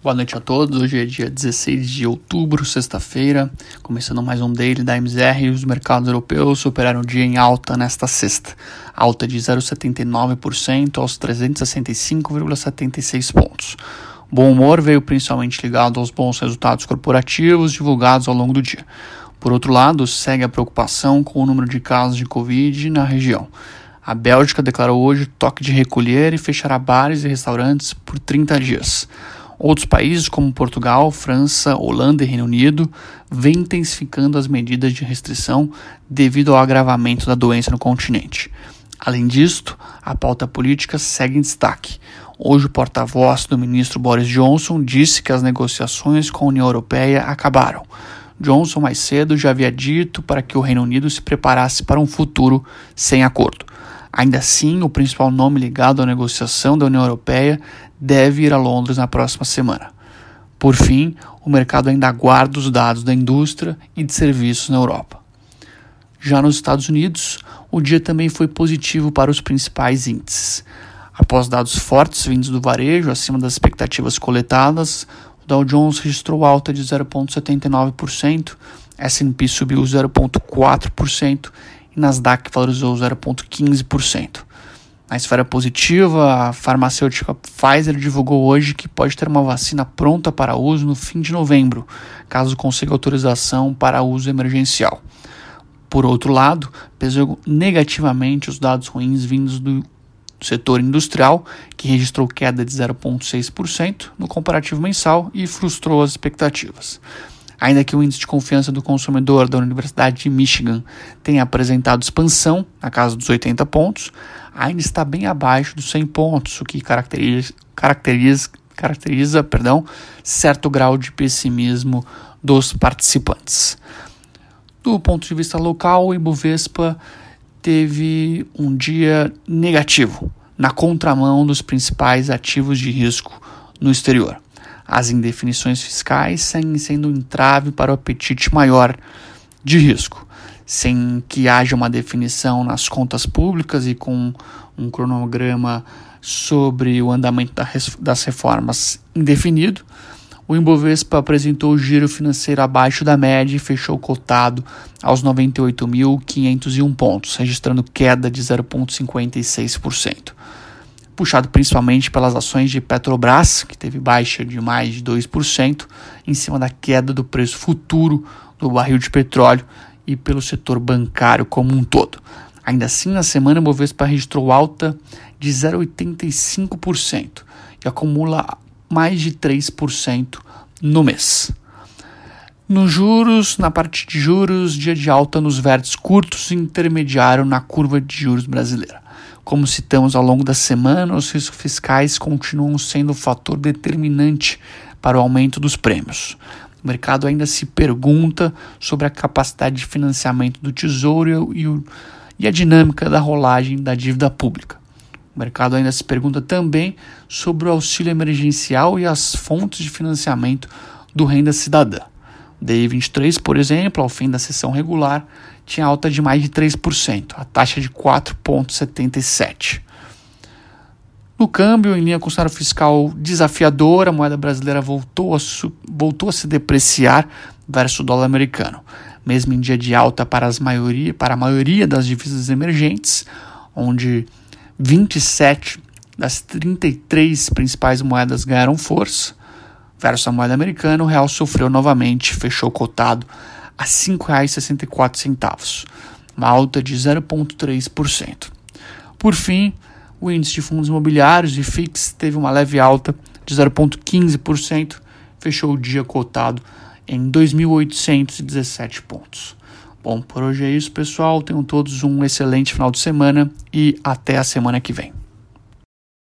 Boa noite a todos. Hoje é dia 16 de outubro, sexta-feira, começando mais um daily da MZR. Os mercados europeus superaram o dia em alta nesta sexta, alta de 0,79% aos 365,76 pontos. Bom humor veio principalmente ligado aos bons resultados corporativos divulgados ao longo do dia. Por outro lado, segue a preocupação com o número de casos de Covid na região. A Bélgica declarou hoje toque de recolher e fechará bares e restaurantes por 30 dias. Outros países, como Portugal, França, Holanda e Reino Unido, vêm intensificando as medidas de restrição devido ao agravamento da doença no continente. Além disto, a pauta política segue em destaque. Hoje, o porta-voz do ministro Boris Johnson disse que as negociações com a União Europeia acabaram. Johnson, mais cedo, já havia dito para que o Reino Unido se preparasse para um futuro sem acordo. Ainda assim, o principal nome ligado à negociação da União Europeia deve ir a Londres na próxima semana. Por fim, o mercado ainda aguarda os dados da indústria e de serviços na Europa. Já nos Estados Unidos, o dia também foi positivo para os principais índices. Após dados fortes vindos do varejo acima das expectativas coletadas, o Dow Jones registrou alta de 0,79%, S&P subiu 0,4% e Nasdaq valorizou 0,15%. Na esfera positiva, a farmacêutica Pfizer divulgou hoje que pode ter uma vacina pronta para uso no fim de novembro, caso consiga autorização para uso emergencial. Por outro lado, pesou negativamente os dados ruins vindos do setor industrial, que registrou queda de 0,6% no comparativo mensal e frustrou as expectativas. Ainda que o índice de confiança do consumidor da Universidade de Michigan tenha apresentado expansão, na casa dos 80 pontos, ainda está bem abaixo dos 100 pontos, o que caracteriza, caracteriza, caracteriza perdão, certo grau de pessimismo dos participantes. Do ponto de vista local, o Ibovespa teve um dia negativo, na contramão dos principais ativos de risco no exterior. As indefinições fiscais seguem sendo um entrave para o apetite maior de risco, sem que haja uma definição nas contas públicas e com um cronograma sobre o andamento das reformas indefinido. O Ibovespa apresentou o giro financeiro abaixo da média e fechou cotado aos 98.501 pontos, registrando queda de 0,56% puxado principalmente pelas ações de Petrobras, que teve baixa de mais de 2%, em cima da queda do preço futuro do barril de petróleo e pelo setor bancário como um todo. Ainda assim, na semana, o Bovespa registrou alta de 0,85% e acumula mais de 3% no mês. Nos juros, na parte de juros, dia de alta nos vértices curtos e intermediário na curva de juros brasileira. Como citamos ao longo da semana, os riscos fiscais continuam sendo o fator determinante para o aumento dos prêmios. O mercado ainda se pergunta sobre a capacidade de financiamento do Tesouro e, o, e a dinâmica da rolagem da dívida pública. O mercado ainda se pergunta também sobre o auxílio emergencial e as fontes de financiamento do Renda Cidadã. DI23, por exemplo, ao fim da sessão regular, tinha alta de mais de 3%, a taxa de 4,77%. No câmbio, em linha com o cenário fiscal desafiador, a moeda brasileira voltou a, voltou a se depreciar versus o dólar americano. Mesmo em dia de alta para, as maioria, para a maioria das divisas emergentes, onde 27 das 33 principais moedas ganharam força, versus a moeda americana, o real sofreu novamente, fechou cotado a R$ 5,64, uma alta de 0,3%. Por fim, o índice de fundos imobiliários e FIX teve uma leve alta de 0,15%, fechou o dia cotado em 2.817 pontos. Bom, por hoje é isso, pessoal. Tenham todos um excelente final de semana e até a semana que vem.